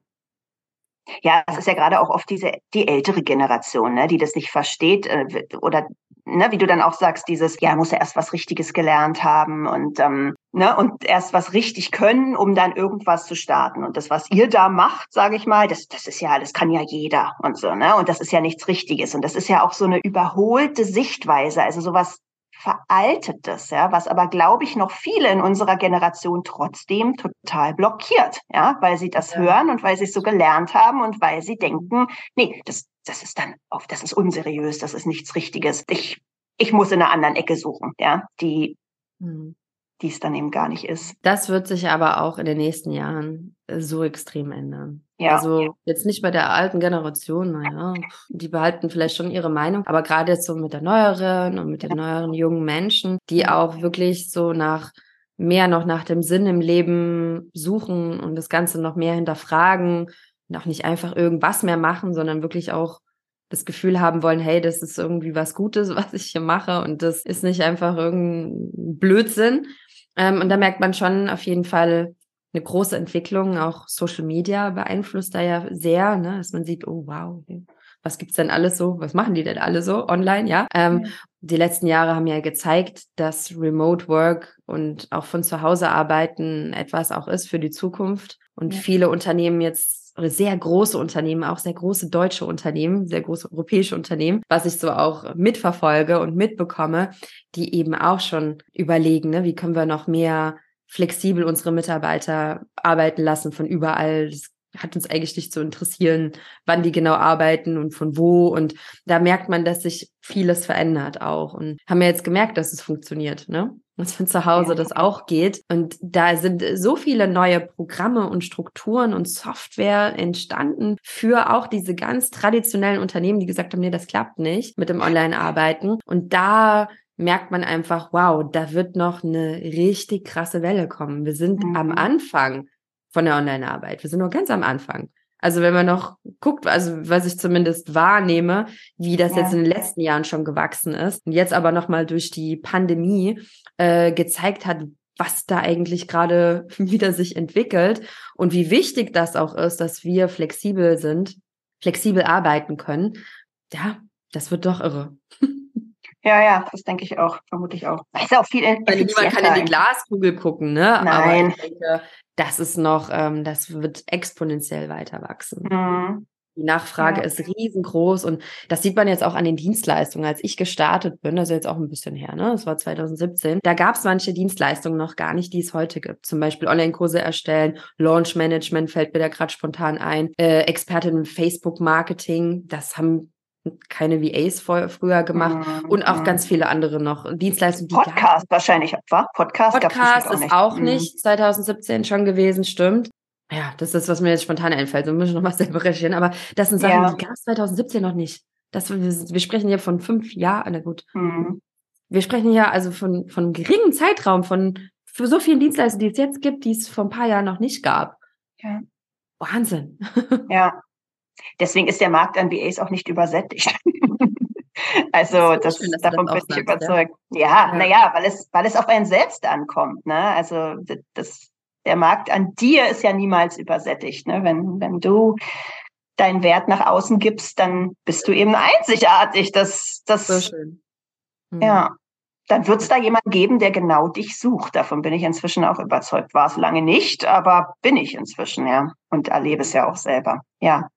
ja, es ist ja gerade auch oft diese die ältere Generation, ne, die das nicht versteht äh, oder ne, wie du dann auch sagst, dieses ja muss ja erst was Richtiges gelernt haben und ähm, ne und erst was richtig können, um dann irgendwas zu starten. Und das was ihr da macht, sage ich mal, das das ist ja das kann ja jeder und so ne? Und das ist ja nichts Richtiges. Und das ist ja auch so eine überholte Sichtweise, also sowas veraltetes, ja, was aber, glaube ich, noch viele in unserer Generation trotzdem total blockiert, ja, weil sie das ja. hören und weil sie es so gelernt haben und weil sie denken, nee, das, das ist dann auf, das ist unseriös, das ist nichts Richtiges. Ich, ich muss in einer anderen Ecke suchen, ja, die, mhm die es dann eben gar nicht ist. Das wird sich aber auch in den nächsten Jahren äh, so extrem ändern. Ja. Also jetzt nicht bei der alten Generation, naja, die behalten vielleicht schon ihre Meinung, aber gerade jetzt so mit der neueren und mit den neueren jungen Menschen, die auch wirklich so nach mehr noch nach dem Sinn im Leben suchen und das Ganze noch mehr hinterfragen und auch nicht einfach irgendwas mehr machen, sondern wirklich auch das Gefühl haben wollen, hey, das ist irgendwie was Gutes, was ich hier mache und das ist nicht einfach irgendein Blödsinn. Ähm, und da merkt man schon auf jeden Fall eine große Entwicklung. Auch Social Media beeinflusst da ja sehr, ne? dass man sieht, oh wow, was gibt's denn alles so? Was machen die denn alle so online? Ja. Ähm, die letzten Jahre haben ja gezeigt, dass Remote Work und auch von zu Hause arbeiten etwas auch ist für die Zukunft. Und ja. viele Unternehmen jetzt, sehr große Unternehmen, auch sehr große deutsche Unternehmen, sehr große europäische Unternehmen, was ich so auch mitverfolge und mitbekomme, die eben auch schon überlegen, ne, wie können wir noch mehr flexibel unsere Mitarbeiter arbeiten lassen von überall. Das hat uns eigentlich nicht zu interessieren, wann die genau arbeiten und von wo. Und da merkt man, dass sich vieles verändert auch. Und haben wir jetzt gemerkt, dass es funktioniert, ne? Dass von zu Hause das auch geht. Und da sind so viele neue Programme und Strukturen und Software entstanden für auch diese ganz traditionellen Unternehmen, die gesagt haben, nee, das klappt nicht mit dem Online-Arbeiten. Und da merkt man einfach, wow, da wird noch eine richtig krasse Welle kommen. Wir sind mhm. am Anfang von der Online-Arbeit. Wir sind noch ganz am Anfang. Also wenn man noch guckt, also was ich zumindest wahrnehme, wie das ja. jetzt in den letzten Jahren schon gewachsen ist und jetzt aber nochmal durch die Pandemie äh, gezeigt hat, was da eigentlich gerade wieder sich entwickelt und wie wichtig das auch ist, dass wir flexibel sind, flexibel arbeiten können. Ja, das wird doch irre. Ja, ja, das denke ich auch, vermute ich auch. ist auch viel Weil niemand kann in die Glaskugel gucken, ne? Nein. Denke, das ist noch, ähm, das wird exponentiell weiter wachsen. Mhm. Die Nachfrage ja. ist riesengroß und das sieht man jetzt auch an den Dienstleistungen. Als ich gestartet bin, das ist jetzt auch ein bisschen her, ne? Das war 2017. Da gab es manche Dienstleistungen noch gar nicht, die es heute gibt. Zum Beispiel Online-Kurse erstellen, Launch-Management fällt mir da gerade spontan ein, äh, Expertin im Facebook-Marketing. Das haben keine VAs vor, früher gemacht mhm. und auch ganz viele andere noch Dienstleistungen. Die Podcast wahrscheinlich, war Podcast, Podcast ist auch mhm. nicht 2017 schon gewesen, stimmt. Ja, das ist, was mir jetzt spontan einfällt. So muss ich nochmal selber recherchieren. Aber das sind Sachen, ja. die gab es 2017 noch nicht. Das, wir, wir sprechen hier von fünf Jahren, na gut. Mhm. Wir sprechen hier also von, von einem geringen Zeitraum, von für so vielen Dienstleistungen, die es jetzt gibt, die es vor ein paar Jahren noch nicht gab. Ja. Wahnsinn. Ja, Deswegen ist der Markt an BAs auch nicht übersättigt. also das, das davon bin ich überzeugt. Ja, ja, ja. naja, weil es, weil es auf einen selbst ankommt. Ne? Also das, der Markt an dir ist ja niemals übersättigt. Ne? Wenn, wenn du deinen Wert nach außen gibst, dann bist du eben einzigartig. Das, das, so schön. Mhm. Ja. Dann wird es da jemanden geben, der genau dich sucht. Davon bin ich inzwischen auch überzeugt. War es lange nicht, aber bin ich inzwischen, ja. Und erlebe es ja auch selber. Ja.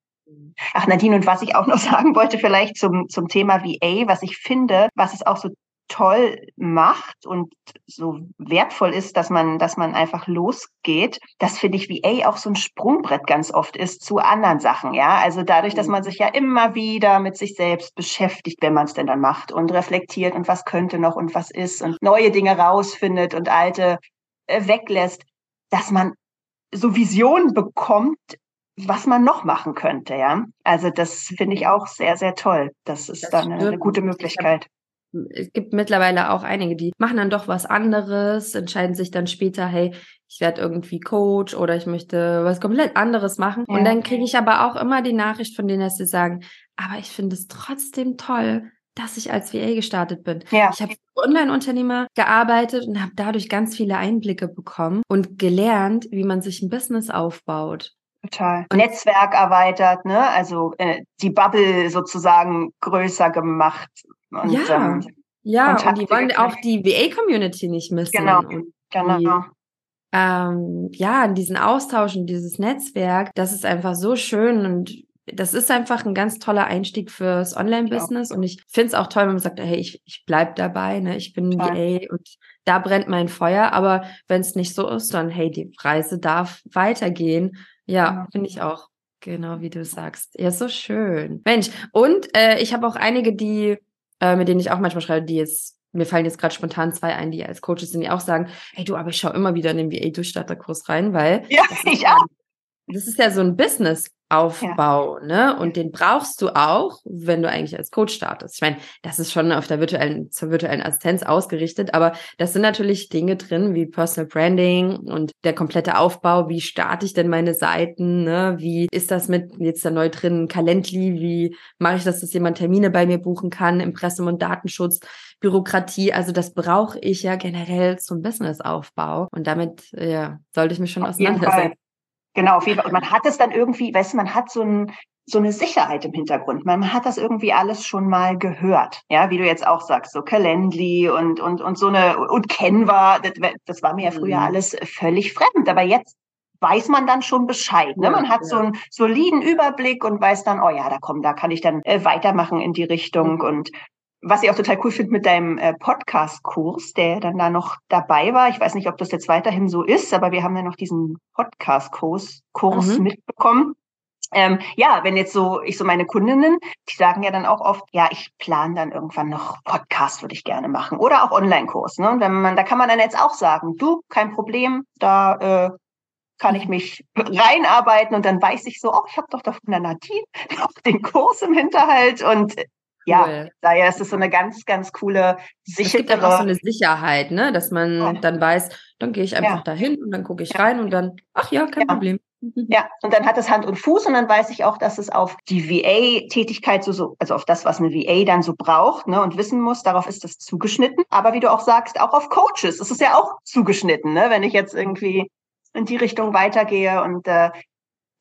Ach, Nadine, und was ich auch noch sagen wollte, vielleicht zum, zum Thema VA, was ich finde, was es auch so toll macht und so wertvoll ist, dass man, dass man einfach losgeht, das finde ich VA auch so ein Sprungbrett ganz oft ist zu anderen Sachen, ja. Also dadurch, dass mhm. man sich ja immer wieder mit sich selbst beschäftigt, wenn man es denn dann macht und reflektiert und was könnte noch und was ist und neue Dinge rausfindet und alte äh, weglässt, dass man so Visionen bekommt, was man noch machen könnte, ja. Also das finde ich auch sehr, sehr toll. Das ist das dann eine, eine, gute Möglichkeit. Es gibt mittlerweile auch einige, die machen dann doch was anderes, entscheiden sich dann später, hey, ich werde irgendwie Coach oder ich möchte was komplett anderes machen. Ja. Und dann kriege ich aber auch immer die Nachricht von denen, dass sie sagen, aber ich finde es trotzdem toll, dass ich als VA gestartet bin. Ja. Ich habe Online-Unternehmer gearbeitet und habe dadurch ganz viele Einblicke bekommen und gelernt, wie man sich ein Business aufbaut. Total. Netzwerk erweitert, ne? Also äh, die Bubble sozusagen größer gemacht. Und, ja, ähm, ja, Kontakte und die wollen gekriegt. auch die VA-Community nicht missen. Genau, genau. Die, ähm, ja, diesen Austausch und dieses Netzwerk, das ist einfach so schön und das ist einfach ein ganz toller Einstieg fürs Online-Business. Und ich finde es auch toll, wenn man sagt, hey, ich, ich bleib dabei, ne? ich bin Total. VA und da brennt mein Feuer. Aber wenn es nicht so ist, dann hey, die Reise darf weitergehen. Ja, genau. finde ich auch. Genau wie du sagst. Ja, so schön. Mensch, und äh, ich habe auch einige, die, äh, mit denen ich auch manchmal schreibe, die jetzt, mir fallen jetzt gerade spontan zwei ein, die als Coaches sind, die auch sagen, hey du, aber ich schaue immer wieder in den VA-Durchstarterkurs rein, weil ja, ich auch. Das ist ja so ein Business. Aufbau, ja. ne? Und den brauchst du auch, wenn du eigentlich als Coach startest. Ich meine, das ist schon auf der virtuellen, zur virtuellen Assistenz ausgerichtet, aber das sind natürlich Dinge drin wie Personal Branding und der komplette Aufbau. Wie starte ich denn meine Seiten? Ne? Wie ist das mit jetzt da neu drin Calendly? Wie mache ich das, dass jemand Termine bei mir buchen kann? Impressum und Datenschutz, Bürokratie. Also das brauche ich ja generell zum Businessaufbau. Und damit, ja, sollte ich mich schon auseinandersetzen. Genau, auf jeden Fall. Und man hat es dann irgendwie, weißt du, man hat so ein, so eine Sicherheit im Hintergrund. Man hat das irgendwie alles schon mal gehört. Ja, wie du jetzt auch sagst, so Calendly und, und, und so eine, und Canva, das, das war mir ja früher mhm. alles völlig fremd. Aber jetzt weiß man dann schon Bescheid. Ne? Man hat so einen soliden Überblick und weiß dann, oh ja, da komm, da kann ich dann äh, weitermachen in die Richtung. Mhm. Und was ich auch total cool finde mit deinem äh, Podcast-Kurs, der dann da noch dabei war. Ich weiß nicht, ob das jetzt weiterhin so ist, aber wir haben ja noch diesen Podcast-Kurs Kurs mhm. mitbekommen. Ähm, ja, wenn jetzt so, ich so meine Kundinnen, die sagen ja dann auch oft, ja, ich plane dann irgendwann noch Podcast, würde ich gerne machen. Oder auch Online-Kurs. Ne? Und wenn man, da kann man dann jetzt auch sagen, du, kein Problem, da äh, kann ich mich reinarbeiten und dann weiß ich so, oh, ich habe doch da von der Nadine auch den Kurs im Hinterhalt und ja, cool. daher ist es so eine ganz, ganz coole, sichere. Es gibt auch so eine Sicherheit, ne, dass man ja. dann weiß, dann gehe ich einfach ja. dahin und dann gucke ich ja. rein und dann, ach ja, kein Problem. Ja, und dann hat es Hand und Fuß und dann weiß ich auch, dass es auf die VA-Tätigkeit so, so, also auf das, was eine VA dann so braucht ne, und wissen muss, darauf ist das zugeschnitten. Aber wie du auch sagst, auch auf Coaches. Ist ja auch zugeschnitten, ne? Wenn ich jetzt irgendwie in die Richtung weitergehe und äh,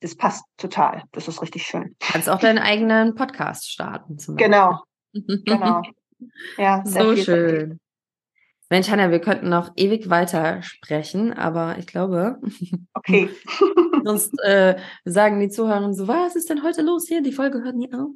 das passt total. Das ist richtig schön. Du kannst auch deinen eigenen Podcast starten. Zum genau. genau. Ja, so schön. Mensch, Hanna, wir könnten noch ewig weiter sprechen, aber ich glaube, okay. sonst äh, sagen die Zuhörer so, was ist denn heute los hier? Die Folge hört nie auf.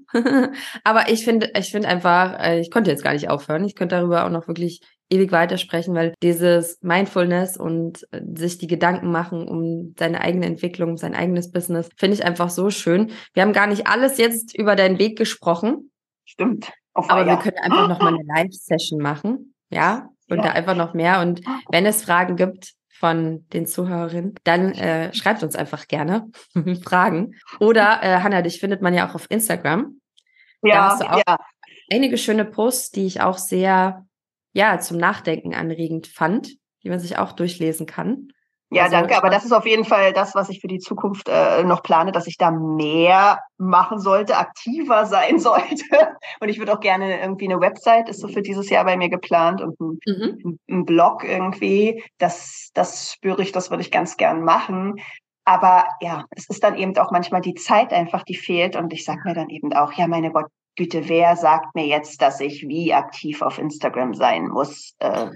aber ich finde, ich finde einfach, äh, ich konnte jetzt gar nicht aufhören. Ich könnte darüber auch noch wirklich ewig weitersprechen, weil dieses Mindfulness und äh, sich die Gedanken machen um seine eigene Entwicklung, sein eigenes Business, finde ich einfach so schön. Wir haben gar nicht alles jetzt über deinen Weg gesprochen. Stimmt. aber wir können einfach noch mal eine Live-Session machen. Ja, und ja. da einfach noch mehr. Und wenn es Fragen gibt von den Zuhörerinnen, dann äh, schreibt uns einfach gerne Fragen. Oder äh, Hanna, dich findet man ja auch auf Instagram. Ja, da hast du auch ja. einige schöne Posts, die ich auch sehr ja, zum Nachdenken anregend fand, die man sich auch durchlesen kann. Ja, also, danke. Aber das ist auf jeden Fall das, was ich für die Zukunft äh, noch plane, dass ich da mehr machen sollte, aktiver sein sollte. Und ich würde auch gerne irgendwie eine Website, ist so für dieses Jahr bei mir geplant und ein, mhm. ein Blog irgendwie. Das, das spüre ich, das würde ich ganz gern machen. Aber ja, es ist dann eben auch manchmal die Zeit einfach, die fehlt. Und ich sage mir dann eben auch, ja, meine Gott, Güte, wer sagt mir jetzt, dass ich wie aktiv auf Instagram sein muss? Äh,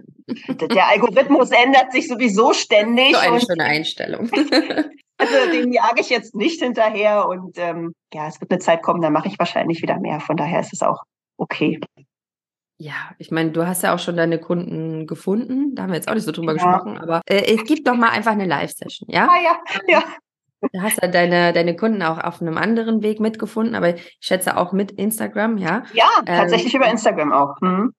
der Algorithmus ändert sich sowieso ständig. So eine schöne Einstellung. also den jage ich jetzt nicht hinterher und ähm, ja, es wird eine Zeit kommen, da mache ich wahrscheinlich wieder mehr. Von daher ist es auch okay. Ja, ich meine, du hast ja auch schon deine Kunden gefunden. Da haben wir jetzt auch nicht so drüber ja. gesprochen, aber äh, es gibt doch mal einfach eine Live-Session, ja? Ah, ja, ja. Du hast ja deine, deine Kunden auch auf einem anderen Weg mitgefunden, aber ich schätze auch mit Instagram, ja? Ja, tatsächlich ähm, über Instagram auch. Mhm.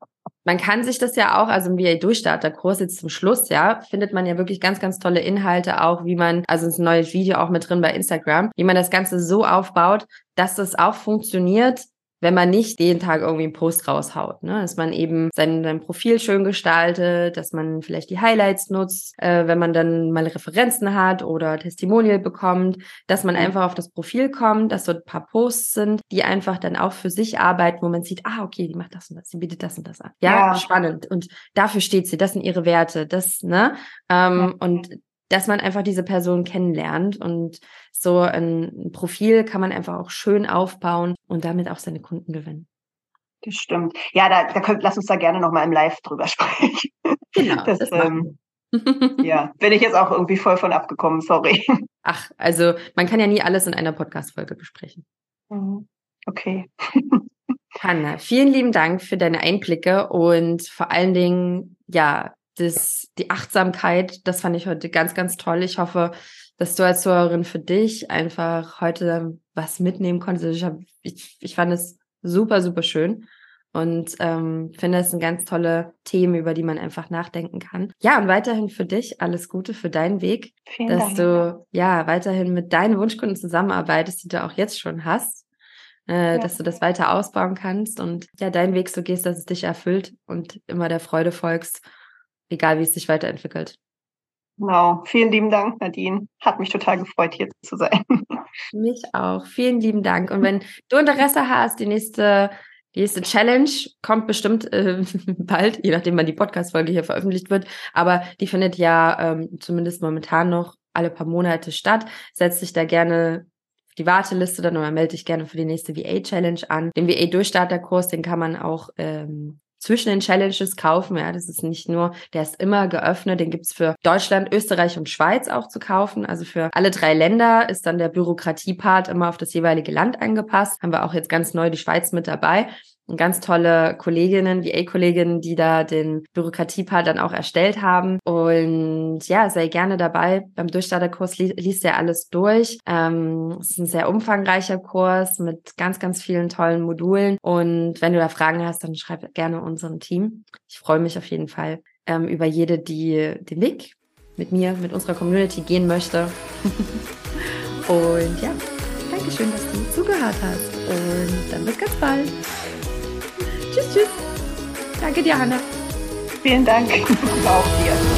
Man kann sich das ja auch, also im VA-Durchstarter-Kurs jetzt zum Schluss, ja, findet man ja wirklich ganz, ganz tolle Inhalte auch, wie man, also ist ein neues Video auch mit drin bei Instagram, wie man das Ganze so aufbaut, dass das auch funktioniert, wenn man nicht jeden Tag irgendwie einen Post raushaut, ne? dass man eben sein, sein Profil schön gestaltet, dass man vielleicht die Highlights nutzt, äh, wenn man dann mal Referenzen hat oder Testimonial bekommt, dass man einfach auf das Profil kommt, dass so ein paar Posts sind, die einfach dann auch für sich arbeiten, wo man sieht, ah, okay, die macht das und das, die bietet das und das an. Ja, ja. spannend. Und dafür steht sie, das sind ihre Werte, das, ne? Ähm, ja. Und dass man einfach diese Person kennenlernt und so ein Profil kann man einfach auch schön aufbauen und damit auch seine Kunden gewinnen. Das stimmt. Ja, da, da könnt, lass uns da gerne nochmal im Live drüber sprechen. Genau. Das, das ähm, ja, bin ich jetzt auch irgendwie voll von abgekommen, sorry. Ach, also man kann ja nie alles in einer Podcast-Folge besprechen. Mhm. Okay. Hanna, vielen lieben Dank für deine Einblicke und vor allen Dingen, ja, das, die Achtsamkeit, das fand ich heute ganz, ganz toll. Ich hoffe, dass du als Zuhörerin für dich einfach heute was mitnehmen konntest. Ich, hab, ich, ich fand es super, super schön und ähm, finde es ein ganz tolle Themen, über die man einfach nachdenken kann. Ja, und weiterhin für dich alles Gute für deinen Weg, Vielen dass Dank. du ja weiterhin mit deinen Wunschkunden zusammenarbeitest, die du auch jetzt schon hast. Äh, ja. dass du das weiter ausbauen kannst und ja, deinen Weg so gehst, dass es dich erfüllt und immer der Freude folgst egal wie es sich weiterentwickelt. Genau. Vielen lieben Dank, Nadine. Hat mich total gefreut, hier zu sein. Mich auch. Vielen lieben Dank. Und wenn du Interesse hast, die nächste, die nächste Challenge kommt bestimmt äh, bald, je nachdem, wann die Podcast-Folge hier veröffentlicht wird. Aber die findet ja ähm, zumindest momentan noch alle paar Monate statt. Setz dich da gerne die Warteliste dann oder melde dich gerne für die nächste VA-Challenge an. Den VA-Durchstarterkurs, den kann man auch ähm, zwischen den Challenges kaufen. Ja, das ist nicht nur, der ist immer geöffnet. Den gibt's für Deutschland, Österreich und Schweiz auch zu kaufen. Also für alle drei Länder ist dann der Bürokratiepart immer auf das jeweilige Land angepasst. Haben wir auch jetzt ganz neu die Schweiz mit dabei ganz tolle Kolleginnen, VA-Kolleginnen, die da den Bürokratiepart dann auch erstellt haben. Und ja, sei gerne dabei. Beim Durchstarterkurs li liest er alles durch. Ähm, es ist ein sehr umfangreicher Kurs mit ganz, ganz vielen tollen Modulen. Und wenn du da Fragen hast, dann schreib gerne unserem Team. Ich freue mich auf jeden Fall ähm, über jede, die den Weg mit mir, mit unserer Community gehen möchte. Und ja, Dankeschön, dass du zugehört hast. Und dann bis ganz bald. Tschüss, tschüss. Danke dir, Hanna. Vielen Dank. Auch dir.